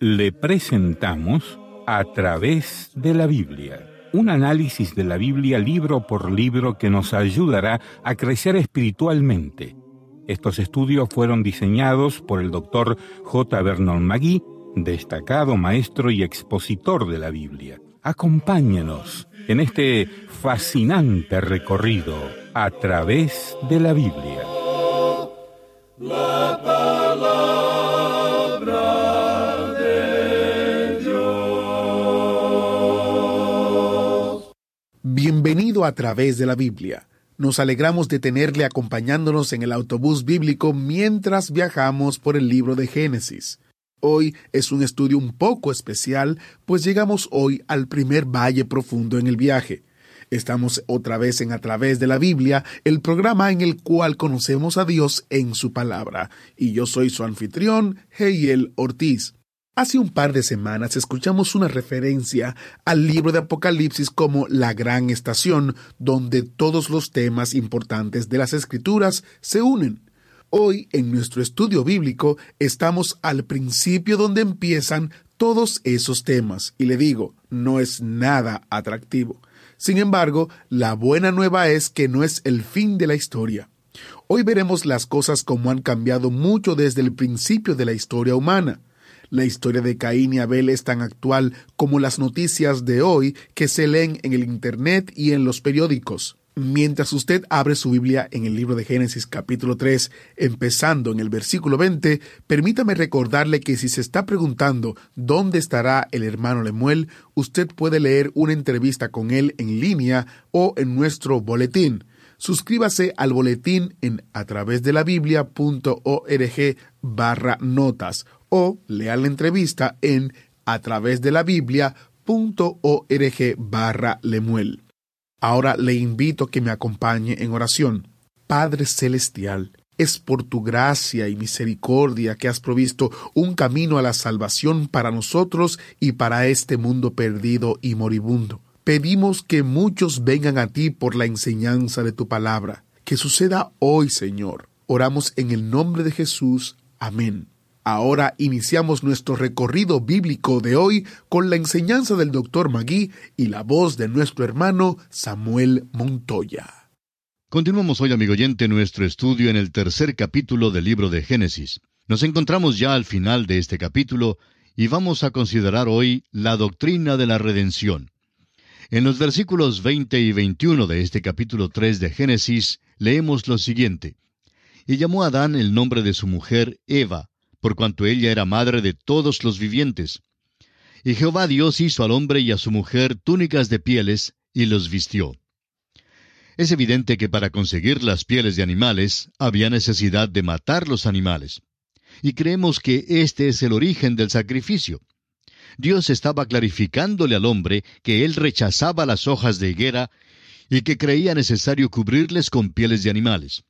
Le presentamos a través de la Biblia. Un análisis de la Biblia libro por libro que nos ayudará a crecer espiritualmente. Estos estudios fueron diseñados por el doctor J. Vernon Magui, destacado maestro y expositor de la Biblia. Acompáñenos en este fascinante recorrido a través de la Biblia. La palabra de Dios. Bienvenido a través de la Biblia. Nos alegramos de tenerle acompañándonos en el autobús bíblico mientras viajamos por el libro de Génesis. Hoy es un estudio un poco especial, pues llegamos hoy al primer valle profundo en el viaje. Estamos otra vez en A través de la Biblia, el programa en el cual conocemos a Dios en su palabra. Y yo soy su anfitrión, Heiel Ortiz. Hace un par de semanas escuchamos una referencia al libro de Apocalipsis como la gran estación, donde todos los temas importantes de las escrituras se unen. Hoy, en nuestro estudio bíblico, estamos al principio donde empiezan todos esos temas, y le digo, no es nada atractivo. Sin embargo, la buena nueva es que no es el fin de la historia. Hoy veremos las cosas como han cambiado mucho desde el principio de la historia humana. La historia de Caín y Abel es tan actual como las noticias de hoy que se leen en el Internet y en los periódicos. Mientras usted abre su Biblia en el libro de Génesis capítulo 3, empezando en el versículo 20, permítame recordarle que si se está preguntando dónde estará el hermano Lemuel, usted puede leer una entrevista con él en línea o en nuestro boletín. Suscríbase al boletín en a través de la biblia.org barra notas o lea la entrevista en a través de la biblia.org barra Lemuel. Ahora le invito a que me acompañe en oración. Padre Celestial, es por tu gracia y misericordia que has provisto un camino a la salvación para nosotros y para este mundo perdido y moribundo. Pedimos que muchos vengan a ti por la enseñanza de tu palabra. Que suceda hoy, Señor. Oramos en el nombre de Jesús. Amén. Ahora iniciamos nuestro recorrido bíblico de hoy con la enseñanza del doctor Magui y la voz de nuestro hermano Samuel Montoya. Continuamos hoy, amigo oyente, nuestro estudio en el tercer capítulo del libro de Génesis. Nos encontramos ya al final de este capítulo y vamos a considerar hoy la doctrina de la redención. En los versículos 20 y 21 de este capítulo 3 de Génesis leemos lo siguiente. Y llamó a Adán el nombre de su mujer Eva, por cuanto ella era madre de todos los vivientes. Y Jehová Dios hizo al hombre y a su mujer túnicas de pieles, y los vistió. Es evidente que para conseguir las pieles de animales había necesidad de matar los animales. Y creemos que este es el origen del sacrificio. Dios estaba clarificándole al hombre que él rechazaba las hojas de higuera y que creía necesario cubrirles con pieles de animales.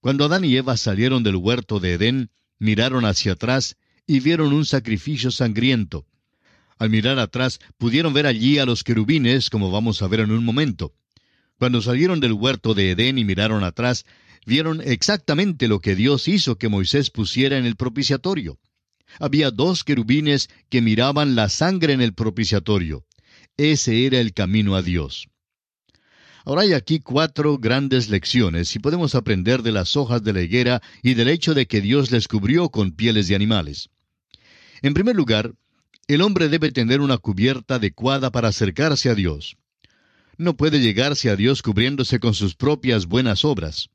Cuando Adán y Eva salieron del huerto de Edén, miraron hacia atrás y vieron un sacrificio sangriento. Al mirar atrás pudieron ver allí a los querubines, como vamos a ver en un momento. Cuando salieron del huerto de Edén y miraron atrás, vieron exactamente lo que Dios hizo que Moisés pusiera en el propiciatorio. Había dos querubines que miraban la sangre en el propiciatorio. Ese era el camino a Dios. Ahora hay aquí cuatro grandes lecciones y podemos aprender de las hojas de la higuera y del hecho de que Dios les cubrió con pieles de animales. En primer lugar, el hombre debe tener una cubierta adecuada para acercarse a Dios. No puede llegarse a Dios cubriéndose con sus propias buenas obras.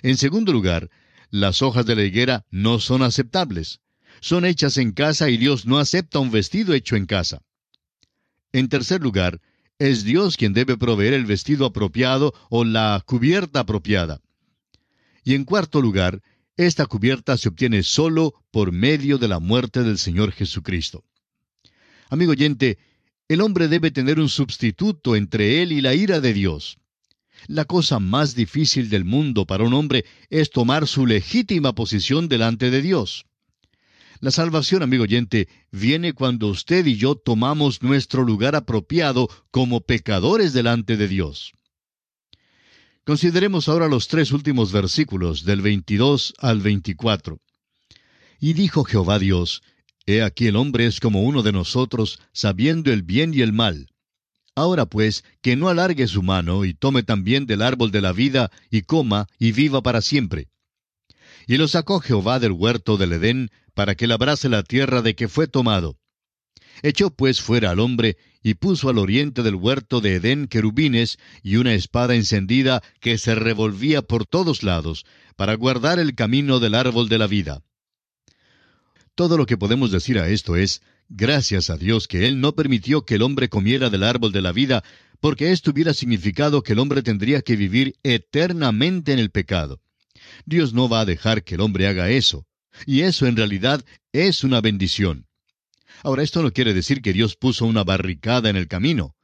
En segundo lugar, las hojas de la higuera no son aceptables. Son hechas en casa y Dios no acepta un vestido hecho en casa. En tercer lugar, es Dios quien debe proveer el vestido apropiado o la cubierta apropiada. Y en cuarto lugar, esta cubierta se obtiene solo por medio de la muerte del Señor Jesucristo. Amigo oyente, el hombre debe tener un sustituto entre él y la ira de Dios. La cosa más difícil del mundo para un hombre es tomar su legítima posición delante de Dios. La salvación, amigo oyente, viene cuando usted y yo tomamos nuestro lugar apropiado como pecadores delante de Dios. Consideremos ahora los tres últimos versículos, del 22 al 24. Y dijo Jehová Dios, He aquí el hombre es como uno de nosotros, sabiendo el bien y el mal. Ahora pues, que no alargue su mano y tome también del árbol de la vida, y coma, y viva para siempre. Y lo sacó Jehová del huerto del Edén, para que labrase la tierra de que fue tomado. Echó pues fuera al hombre, y puso al oriente del huerto de Edén querubines y una espada encendida que se revolvía por todos lados, para guardar el camino del árbol de la vida. Todo lo que podemos decir a esto es, gracias a Dios que Él no permitió que el hombre comiera del árbol de la vida, porque esto hubiera significado que el hombre tendría que vivir eternamente en el pecado. Dios no va a dejar que el hombre haga eso, y eso en realidad es una bendición. Ahora, esto no quiere decir que Dios puso una barricada en el camino.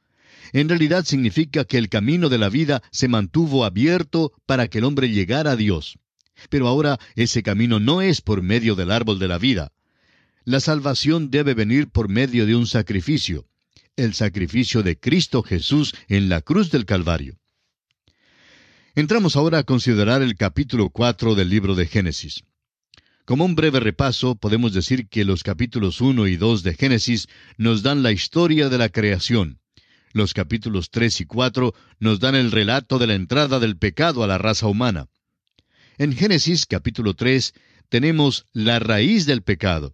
En realidad significa que el camino de la vida se mantuvo abierto para que el hombre llegara a Dios. Pero ahora ese camino no es por medio del árbol de la vida. La salvación debe venir por medio de un sacrificio, el sacrificio de Cristo Jesús en la cruz del Calvario. Entramos ahora a considerar el capítulo 4 del libro de Génesis. Como un breve repaso, podemos decir que los capítulos 1 y 2 de Génesis nos dan la historia de la creación. Los capítulos 3 y 4 nos dan el relato de la entrada del pecado a la raza humana. En Génesis capítulo 3 tenemos la raíz del pecado.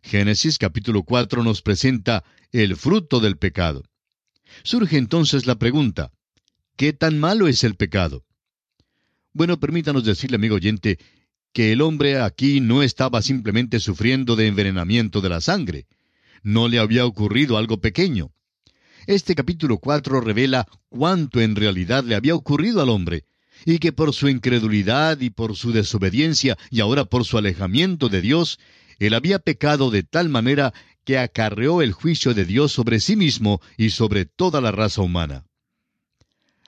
Génesis capítulo 4 nos presenta el fruto del pecado. Surge entonces la pregunta, ¿qué tan malo es el pecado? Bueno, permítanos decirle, amigo oyente, que el hombre aquí no estaba simplemente sufriendo de envenenamiento de la sangre. No le había ocurrido algo pequeño. Este capítulo 4 revela cuánto en realidad le había ocurrido al hombre, y que por su incredulidad y por su desobediencia y ahora por su alejamiento de Dios, él había pecado de tal manera que acarreó el juicio de Dios sobre sí mismo y sobre toda la raza humana.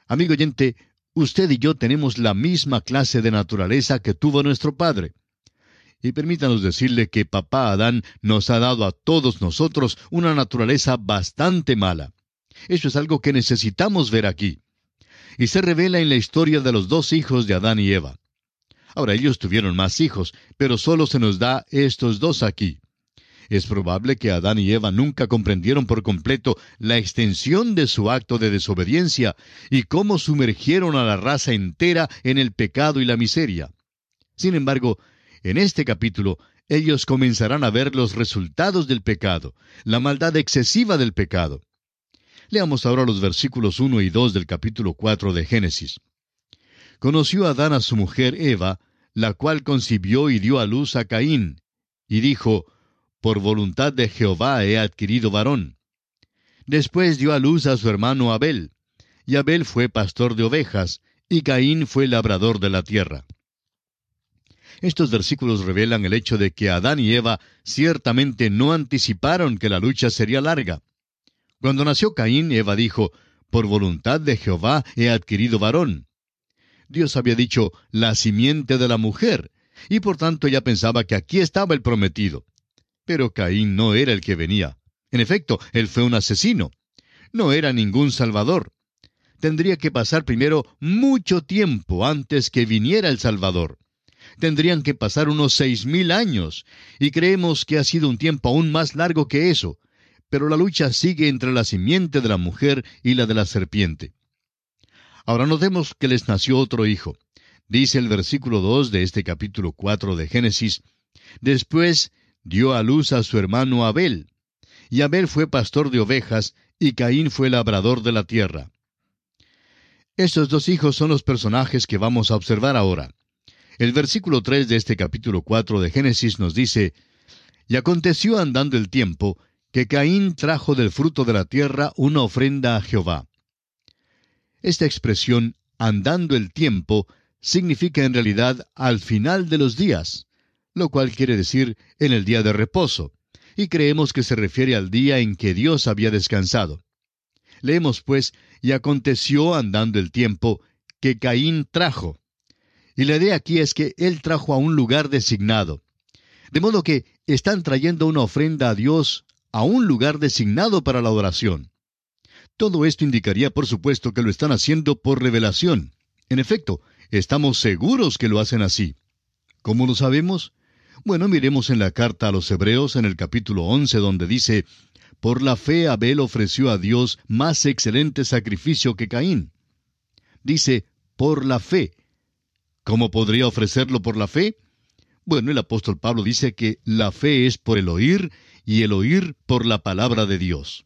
Amigo oyente, usted y yo tenemos la misma clase de naturaleza que tuvo nuestro Padre. Y permítanos decirle que papá Adán nos ha dado a todos nosotros una naturaleza bastante mala. Eso es algo que necesitamos ver aquí. Y se revela en la historia de los dos hijos de Adán y Eva. Ahora ellos tuvieron más hijos, pero solo se nos da estos dos aquí. Es probable que Adán y Eva nunca comprendieron por completo la extensión de su acto de desobediencia y cómo sumergieron a la raza entera en el pecado y la miseria. Sin embargo, en este capítulo ellos comenzarán a ver los resultados del pecado, la maldad excesiva del pecado. Leamos ahora los versículos 1 y 2 del capítulo 4 de Génesis. Conoció Adán a su mujer Eva, la cual concibió y dio a luz a Caín, y dijo, por voluntad de Jehová he adquirido varón. Después dio a luz a su hermano Abel, y Abel fue pastor de ovejas, y Caín fue labrador de la tierra. Estos versículos revelan el hecho de que Adán y Eva ciertamente no anticiparon que la lucha sería larga. Cuando nació Caín, Eva dijo, Por voluntad de Jehová he adquirido varón. Dios había dicho, la simiente de la mujer, y por tanto ella pensaba que aquí estaba el prometido. Pero Caín no era el que venía. En efecto, él fue un asesino. No era ningún salvador. Tendría que pasar primero mucho tiempo antes que viniera el Salvador. Tendrían que pasar unos seis mil años, y creemos que ha sido un tiempo aún más largo que eso. Pero la lucha sigue entre la simiente de la mujer y la de la serpiente. Ahora notemos que les nació otro hijo. Dice el versículo 2 de este capítulo 4 de Génesis, Después dio a luz a su hermano Abel. Y Abel fue pastor de ovejas, y Caín fue labrador de la tierra. Estos dos hijos son los personajes que vamos a observar ahora. El versículo 3 de este capítulo 4 de Génesis nos dice, Y aconteció andando el tiempo, que Caín trajo del fruto de la tierra una ofrenda a Jehová. Esta expresión, andando el tiempo, significa en realidad al final de los días lo cual quiere decir en el día de reposo, y creemos que se refiere al día en que Dios había descansado. Leemos pues, y aconteció andando el tiempo, que Caín trajo. Y la idea aquí es que él trajo a un lugar designado. De modo que están trayendo una ofrenda a Dios a un lugar designado para la adoración. Todo esto indicaría, por supuesto, que lo están haciendo por revelación. En efecto, estamos seguros que lo hacen así. ¿Cómo lo sabemos? Bueno, miremos en la carta a los Hebreos en el capítulo 11 donde dice, Por la fe Abel ofreció a Dios más excelente sacrificio que Caín. Dice, por la fe. ¿Cómo podría ofrecerlo por la fe? Bueno, el apóstol Pablo dice que la fe es por el oír y el oír por la palabra de Dios.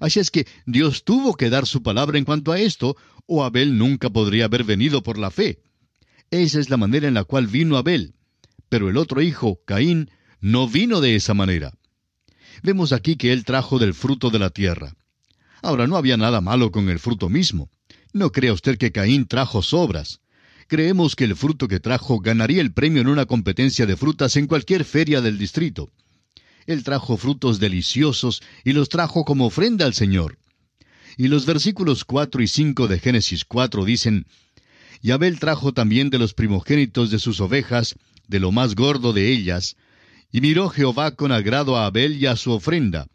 Así es que Dios tuvo que dar su palabra en cuanto a esto, o Abel nunca podría haber venido por la fe. Esa es la manera en la cual vino Abel. Pero el otro hijo, Caín, no vino de esa manera. Vemos aquí que él trajo del fruto de la tierra. Ahora, no había nada malo con el fruto mismo. No crea usted que Caín trajo sobras. Creemos que el fruto que trajo ganaría el premio en una competencia de frutas en cualquier feria del distrito. Él trajo frutos deliciosos y los trajo como ofrenda al Señor. Y los versículos 4 y 5 de Génesis 4 dicen, Y Abel trajo también de los primogénitos de sus ovejas, de lo más gordo de ellas, y miró Jehová con agrado a Abel y a su ofrenda,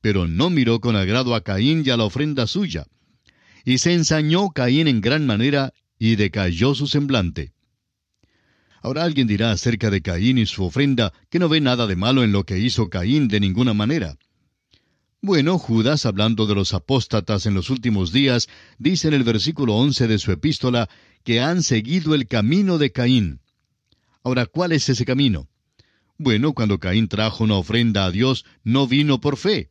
pero no miró con agrado a Caín y a la ofrenda suya. Y se ensañó Caín en gran manera, y decayó su semblante. Ahora alguien dirá acerca de Caín y su ofrenda que no ve nada de malo en lo que hizo Caín de ninguna manera. Bueno, Judas, hablando de los apóstatas en los últimos días, dice en el versículo once de su epístola que han seguido el camino de Caín. Ahora, ¿cuál es ese camino? Bueno, cuando Caín trajo una ofrenda a Dios, no vino por fe.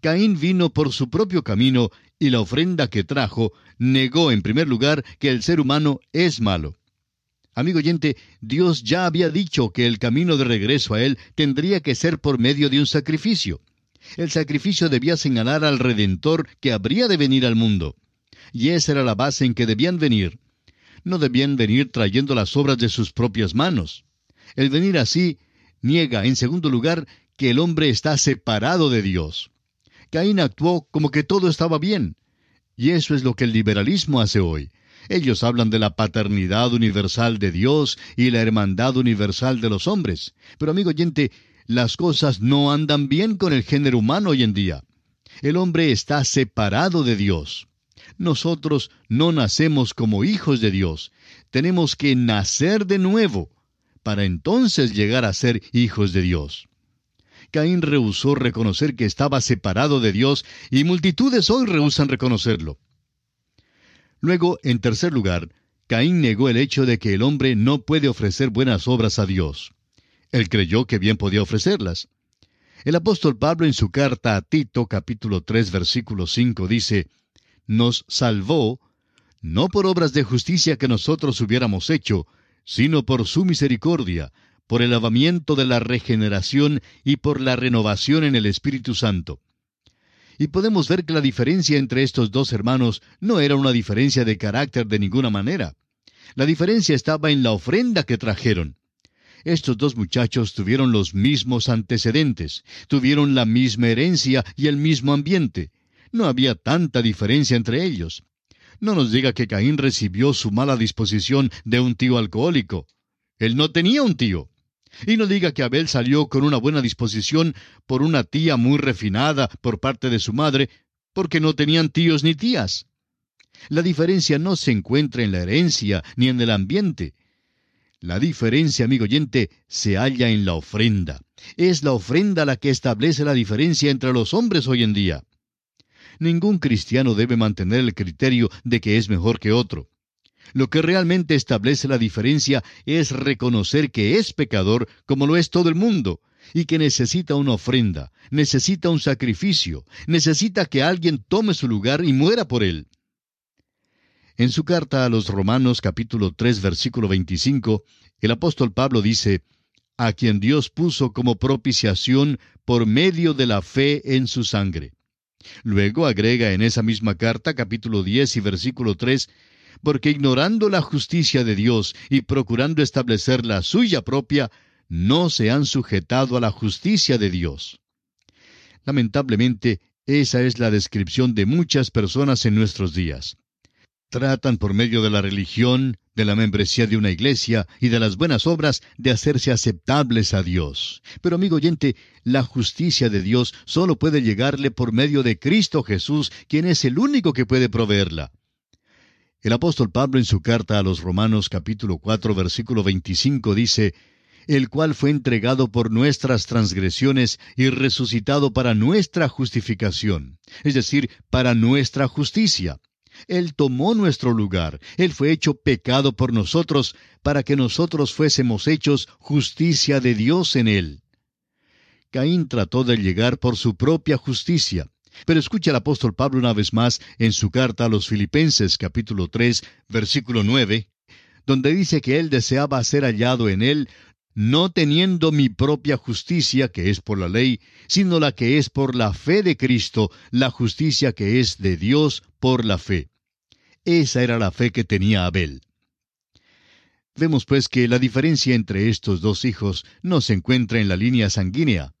Caín vino por su propio camino y la ofrenda que trajo negó en primer lugar que el ser humano es malo. Amigo oyente, Dios ya había dicho que el camino de regreso a Él tendría que ser por medio de un sacrificio. El sacrificio debía señalar al Redentor que habría de venir al mundo. Y esa era la base en que debían venir. No debían venir trayendo las obras de sus propias manos. El venir así niega, en segundo lugar, que el hombre está separado de Dios. Caín actuó como que todo estaba bien. Y eso es lo que el liberalismo hace hoy. Ellos hablan de la paternidad universal de Dios y la hermandad universal de los hombres. Pero amigo oyente, las cosas no andan bien con el género humano hoy en día. El hombre está separado de Dios. Nosotros no nacemos como hijos de Dios. Tenemos que nacer de nuevo para entonces llegar a ser hijos de Dios. Caín rehusó reconocer que estaba separado de Dios y multitudes hoy rehusan reconocerlo. Luego, en tercer lugar, Caín negó el hecho de que el hombre no puede ofrecer buenas obras a Dios. Él creyó que bien podía ofrecerlas. El apóstol Pablo en su carta a Tito capítulo 3 versículo 5 dice, Nos salvó, no por obras de justicia que nosotros hubiéramos hecho, sino por su misericordia, por el lavamiento de la regeneración y por la renovación en el Espíritu Santo y podemos ver que la diferencia entre estos dos hermanos no era una diferencia de carácter de ninguna manera. La diferencia estaba en la ofrenda que trajeron. Estos dos muchachos tuvieron los mismos antecedentes, tuvieron la misma herencia y el mismo ambiente. No había tanta diferencia entre ellos. No nos diga que Caín recibió su mala disposición de un tío alcohólico. Él no tenía un tío. Y no diga que Abel salió con una buena disposición por una tía muy refinada por parte de su madre, porque no tenían tíos ni tías. La diferencia no se encuentra en la herencia ni en el ambiente. La diferencia, amigo oyente, se halla en la ofrenda. Es la ofrenda la que establece la diferencia entre los hombres hoy en día. Ningún cristiano debe mantener el criterio de que es mejor que otro. Lo que realmente establece la diferencia es reconocer que es pecador como lo es todo el mundo, y que necesita una ofrenda, necesita un sacrificio, necesita que alguien tome su lugar y muera por él. En su carta a los Romanos capítulo 3 versículo 25, el apóstol Pablo dice, a quien Dios puso como propiciación por medio de la fe en su sangre. Luego agrega en esa misma carta, capítulo 10 y versículo 3, porque ignorando la justicia de Dios y procurando establecer la suya propia, no se han sujetado a la justicia de Dios. Lamentablemente, esa es la descripción de muchas personas en nuestros días. Tratan por medio de la religión, de la membresía de una iglesia y de las buenas obras de hacerse aceptables a Dios. Pero amigo oyente, la justicia de Dios solo puede llegarle por medio de Cristo Jesús, quien es el único que puede proveerla. El apóstol Pablo en su carta a los Romanos capítulo 4 versículo 25 dice, el cual fue entregado por nuestras transgresiones y resucitado para nuestra justificación, es decir, para nuestra justicia. Él tomó nuestro lugar, Él fue hecho pecado por nosotros, para que nosotros fuésemos hechos justicia de Dios en Él. Caín trató de llegar por su propia justicia, pero escucha el apóstol Pablo una vez más en su carta a los Filipenses capítulo 3 versículo 9, donde dice que él deseaba ser hallado en él no teniendo mi propia justicia, que es por la ley, sino la que es por la fe de Cristo, la justicia que es de Dios por la fe. Esa era la fe que tenía Abel. Vemos pues que la diferencia entre estos dos hijos no se encuentra en la línea sanguínea.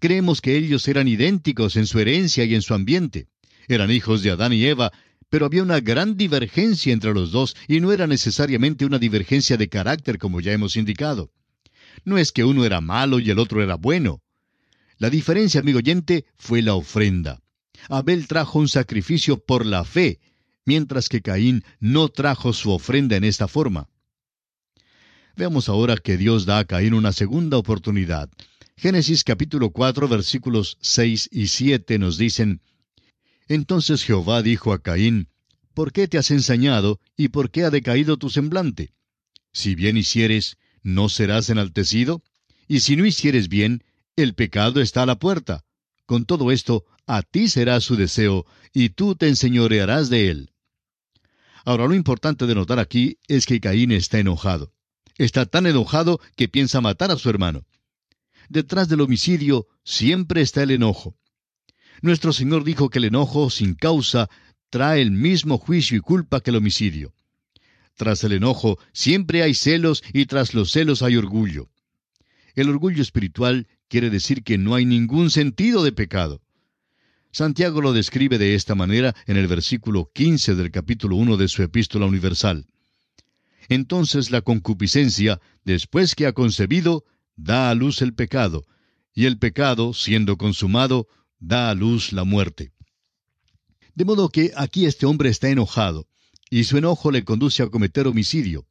Creemos que ellos eran idénticos en su herencia y en su ambiente. Eran hijos de Adán y Eva, pero había una gran divergencia entre los dos y no era necesariamente una divergencia de carácter como ya hemos indicado. No es que uno era malo y el otro era bueno. La diferencia, amigo oyente, fue la ofrenda. Abel trajo un sacrificio por la fe, mientras que Caín no trajo su ofrenda en esta forma. Veamos ahora que Dios da a Caín una segunda oportunidad. Génesis capítulo 4 versículos 6 y 7 nos dicen, Entonces Jehová dijo a Caín, ¿Por qué te has ensañado y por qué ha decaído tu semblante? Si bien hicieres, ¿no serás enaltecido? Y si no hicieres bien, el pecado está a la puerta. Con todo esto, a ti será su deseo, y tú te enseñorearás de él. Ahora, lo importante de notar aquí es que Caín está enojado. Está tan enojado que piensa matar a su hermano. Detrás del homicidio siempre está el enojo. Nuestro Señor dijo que el enojo sin causa trae el mismo juicio y culpa que el homicidio. Tras el enojo siempre hay celos y tras los celos hay orgullo. El orgullo espiritual quiere decir que no hay ningún sentido de pecado. Santiago lo describe de esta manera en el versículo 15 del capítulo 1 de su epístola universal. Entonces la concupiscencia, después que ha concebido, da a luz el pecado, y el pecado, siendo consumado, da a luz la muerte. De modo que aquí este hombre está enojado, y su enojo le conduce a cometer homicidio.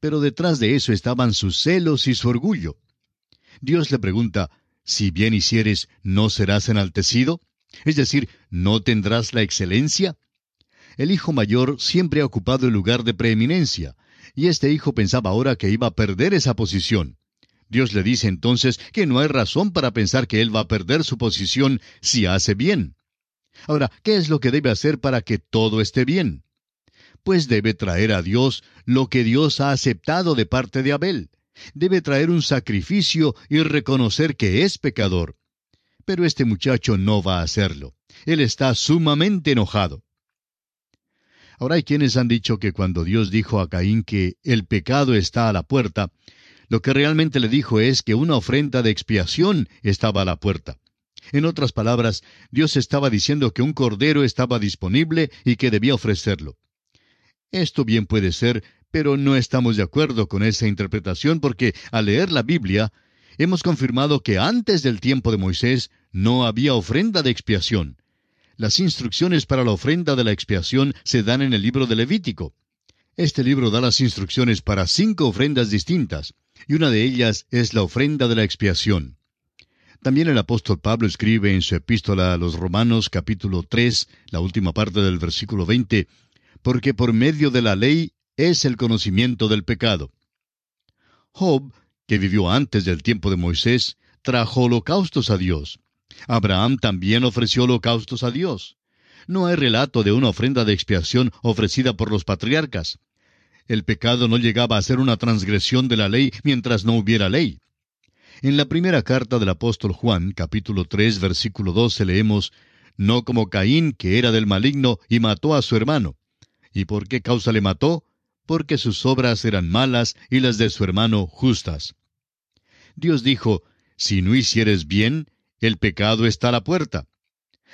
Pero detrás de eso estaban sus celos y su orgullo. Dios le pregunta, si bien hicieres, ¿no serás enaltecido? Es decir, ¿no tendrás la excelencia? El hijo mayor siempre ha ocupado el lugar de preeminencia, y este hijo pensaba ahora que iba a perder esa posición. Dios le dice entonces que no hay razón para pensar que él va a perder su posición si hace bien. Ahora, ¿qué es lo que debe hacer para que todo esté bien? pues debe traer a Dios lo que Dios ha aceptado de parte de Abel. Debe traer un sacrificio y reconocer que es pecador. Pero este muchacho no va a hacerlo. Él está sumamente enojado. Ahora hay quienes han dicho que cuando Dios dijo a Caín que el pecado está a la puerta, lo que realmente le dijo es que una ofrenda de expiación estaba a la puerta. En otras palabras, Dios estaba diciendo que un cordero estaba disponible y que debía ofrecerlo. Esto bien puede ser, pero no estamos de acuerdo con esa interpretación porque al leer la Biblia hemos confirmado que antes del tiempo de Moisés no había ofrenda de expiación. Las instrucciones para la ofrenda de la expiación se dan en el libro de Levítico. Este libro da las instrucciones para cinco ofrendas distintas, y una de ellas es la ofrenda de la expiación. También el apóstol Pablo escribe en su epístola a los Romanos capítulo 3, la última parte del versículo 20, porque por medio de la ley es el conocimiento del pecado. Job, que vivió antes del tiempo de Moisés, trajo holocaustos a Dios. Abraham también ofreció holocaustos a Dios. No hay relato de una ofrenda de expiación ofrecida por los patriarcas. El pecado no llegaba a ser una transgresión de la ley mientras no hubiera ley. En la primera carta del apóstol Juan, capítulo 3, versículo 12, leemos, No como Caín, que era del maligno, y mató a su hermano. ¿Y por qué causa le mató? Porque sus obras eran malas y las de su hermano justas. Dios dijo, Si no hicieres bien, el pecado está a la puerta.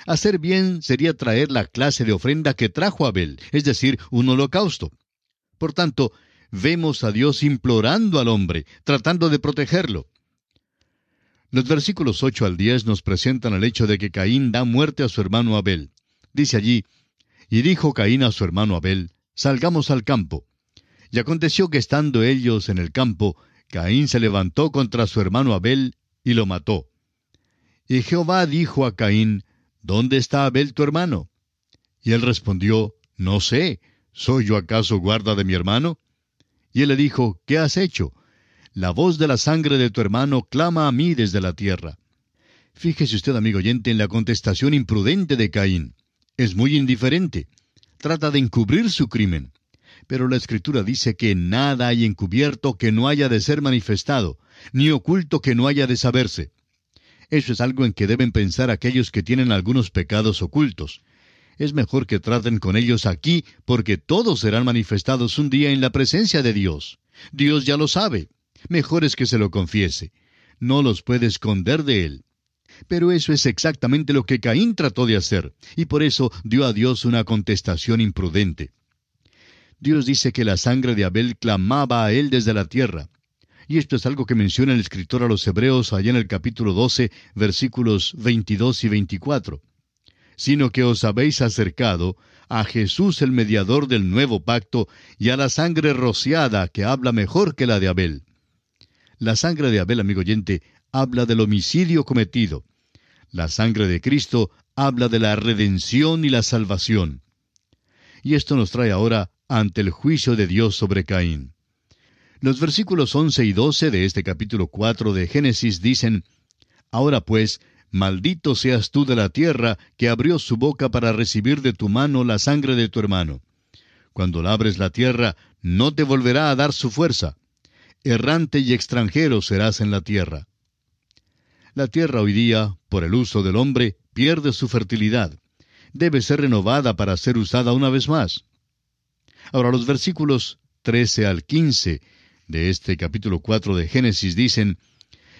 Hacer bien sería traer la clase de ofrenda que trajo Abel, es decir, un holocausto. Por tanto, vemos a Dios implorando al hombre, tratando de protegerlo. Los versículos 8 al 10 nos presentan el hecho de que Caín da muerte a su hermano Abel. Dice allí, y dijo Caín a su hermano Abel, salgamos al campo. Y aconteció que estando ellos en el campo, Caín se levantó contra su hermano Abel y lo mató. Y Jehová dijo a Caín, ¿Dónde está Abel tu hermano? Y él respondió, No sé, ¿soy yo acaso guarda de mi hermano? Y él le dijo, ¿qué has hecho? La voz de la sangre de tu hermano clama a mí desde la tierra. Fíjese usted, amigo oyente, en la contestación imprudente de Caín. Es muy indiferente. Trata de encubrir su crimen. Pero la Escritura dice que nada hay encubierto que no haya de ser manifestado, ni oculto que no haya de saberse. Eso es algo en que deben pensar aquellos que tienen algunos pecados ocultos. Es mejor que traten con ellos aquí, porque todos serán manifestados un día en la presencia de Dios. Dios ya lo sabe. Mejor es que se lo confiese. No los puede esconder de él. Pero eso es exactamente lo que Caín trató de hacer, y por eso dio a Dios una contestación imprudente. Dios dice que la sangre de Abel clamaba a él desde la tierra. Y esto es algo que menciona el escritor a los Hebreos allá en el capítulo 12, versículos 22 y 24. Sino que os habéis acercado a Jesús el mediador del nuevo pacto y a la sangre rociada que habla mejor que la de Abel. La sangre de Abel, amigo oyente, habla del homicidio cometido. La sangre de Cristo habla de la redención y la salvación. Y esto nos trae ahora ante el juicio de Dios sobre Caín. Los versículos 11 y 12 de este capítulo 4 de Génesis dicen, Ahora pues, maldito seas tú de la tierra que abrió su boca para recibir de tu mano la sangre de tu hermano. Cuando labres la tierra, no te volverá a dar su fuerza. Errante y extranjero serás en la tierra. La tierra hoy día, por el uso del hombre, pierde su fertilidad. Debe ser renovada para ser usada una vez más. Ahora los versículos 13 al 15 de este capítulo 4 de Génesis dicen,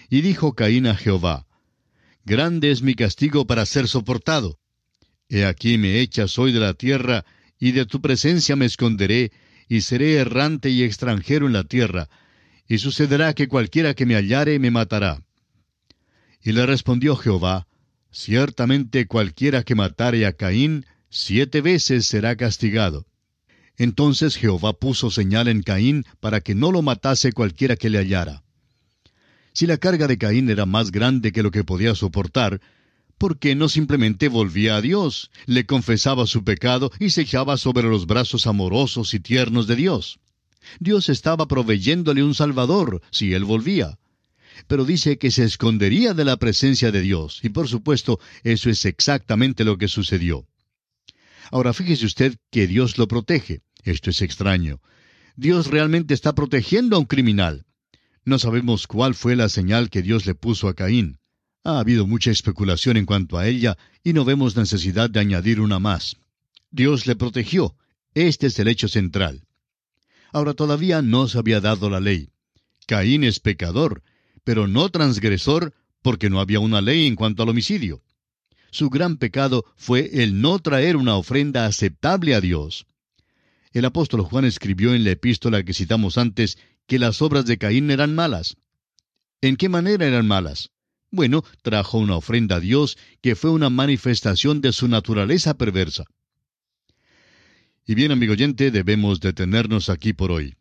Y dijo Caín a Jehová, Grande es mi castigo para ser soportado. He aquí me echas hoy de la tierra, y de tu presencia me esconderé, y seré errante y extranjero en la tierra, y sucederá que cualquiera que me hallare me matará. Y le respondió Jehová, Ciertamente cualquiera que matare a Caín, siete veces será castigado. Entonces Jehová puso señal en Caín para que no lo matase cualquiera que le hallara. Si la carga de Caín era más grande que lo que podía soportar, ¿por qué no simplemente volvía a Dios, le confesaba su pecado y se echaba sobre los brazos amorosos y tiernos de Dios? Dios estaba proveyéndole un Salvador si él volvía pero dice que se escondería de la presencia de Dios, y por supuesto eso es exactamente lo que sucedió. Ahora fíjese usted que Dios lo protege. Esto es extraño. Dios realmente está protegiendo a un criminal. No sabemos cuál fue la señal que Dios le puso a Caín. Ha habido mucha especulación en cuanto a ella y no vemos necesidad de añadir una más. Dios le protegió. Este es el hecho central. Ahora todavía no se había dado la ley. Caín es pecador pero no transgresor porque no había una ley en cuanto al homicidio. Su gran pecado fue el no traer una ofrenda aceptable a Dios. El apóstol Juan escribió en la epístola que citamos antes que las obras de Caín eran malas. ¿En qué manera eran malas? Bueno, trajo una ofrenda a Dios que fue una manifestación de su naturaleza perversa. Y bien, amigo oyente, debemos detenernos aquí por hoy.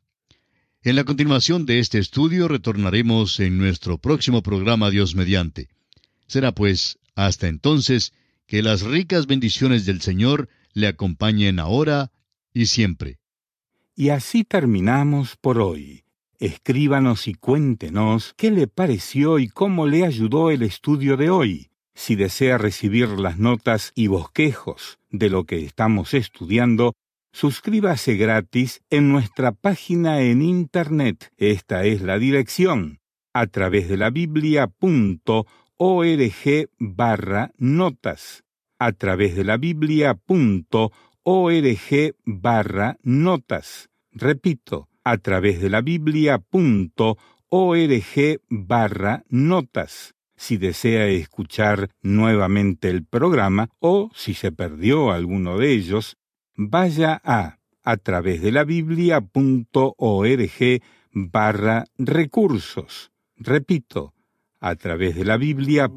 En la continuación de este estudio retornaremos en nuestro próximo programa Dios mediante. Será pues, hasta entonces, que las ricas bendiciones del Señor le acompañen ahora y siempre. Y así terminamos por hoy. Escríbanos y cuéntenos qué le pareció y cómo le ayudó el estudio de hoy. Si desea recibir las notas y bosquejos de lo que estamos estudiando, Suscríbase gratis en nuestra página en Internet. Esta es la dirección a través de la biblia.org barra notas. A través de la biblia.org barra notas. Repito, a través de la biblia.org barra notas si desea escuchar nuevamente el programa o si se perdió alguno de ellos, vaya a a través de la biblia.org barra recursos. Repito, a través de la biblia.org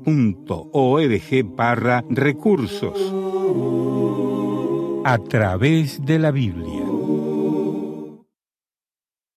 barra recursos. A través de la Biblia.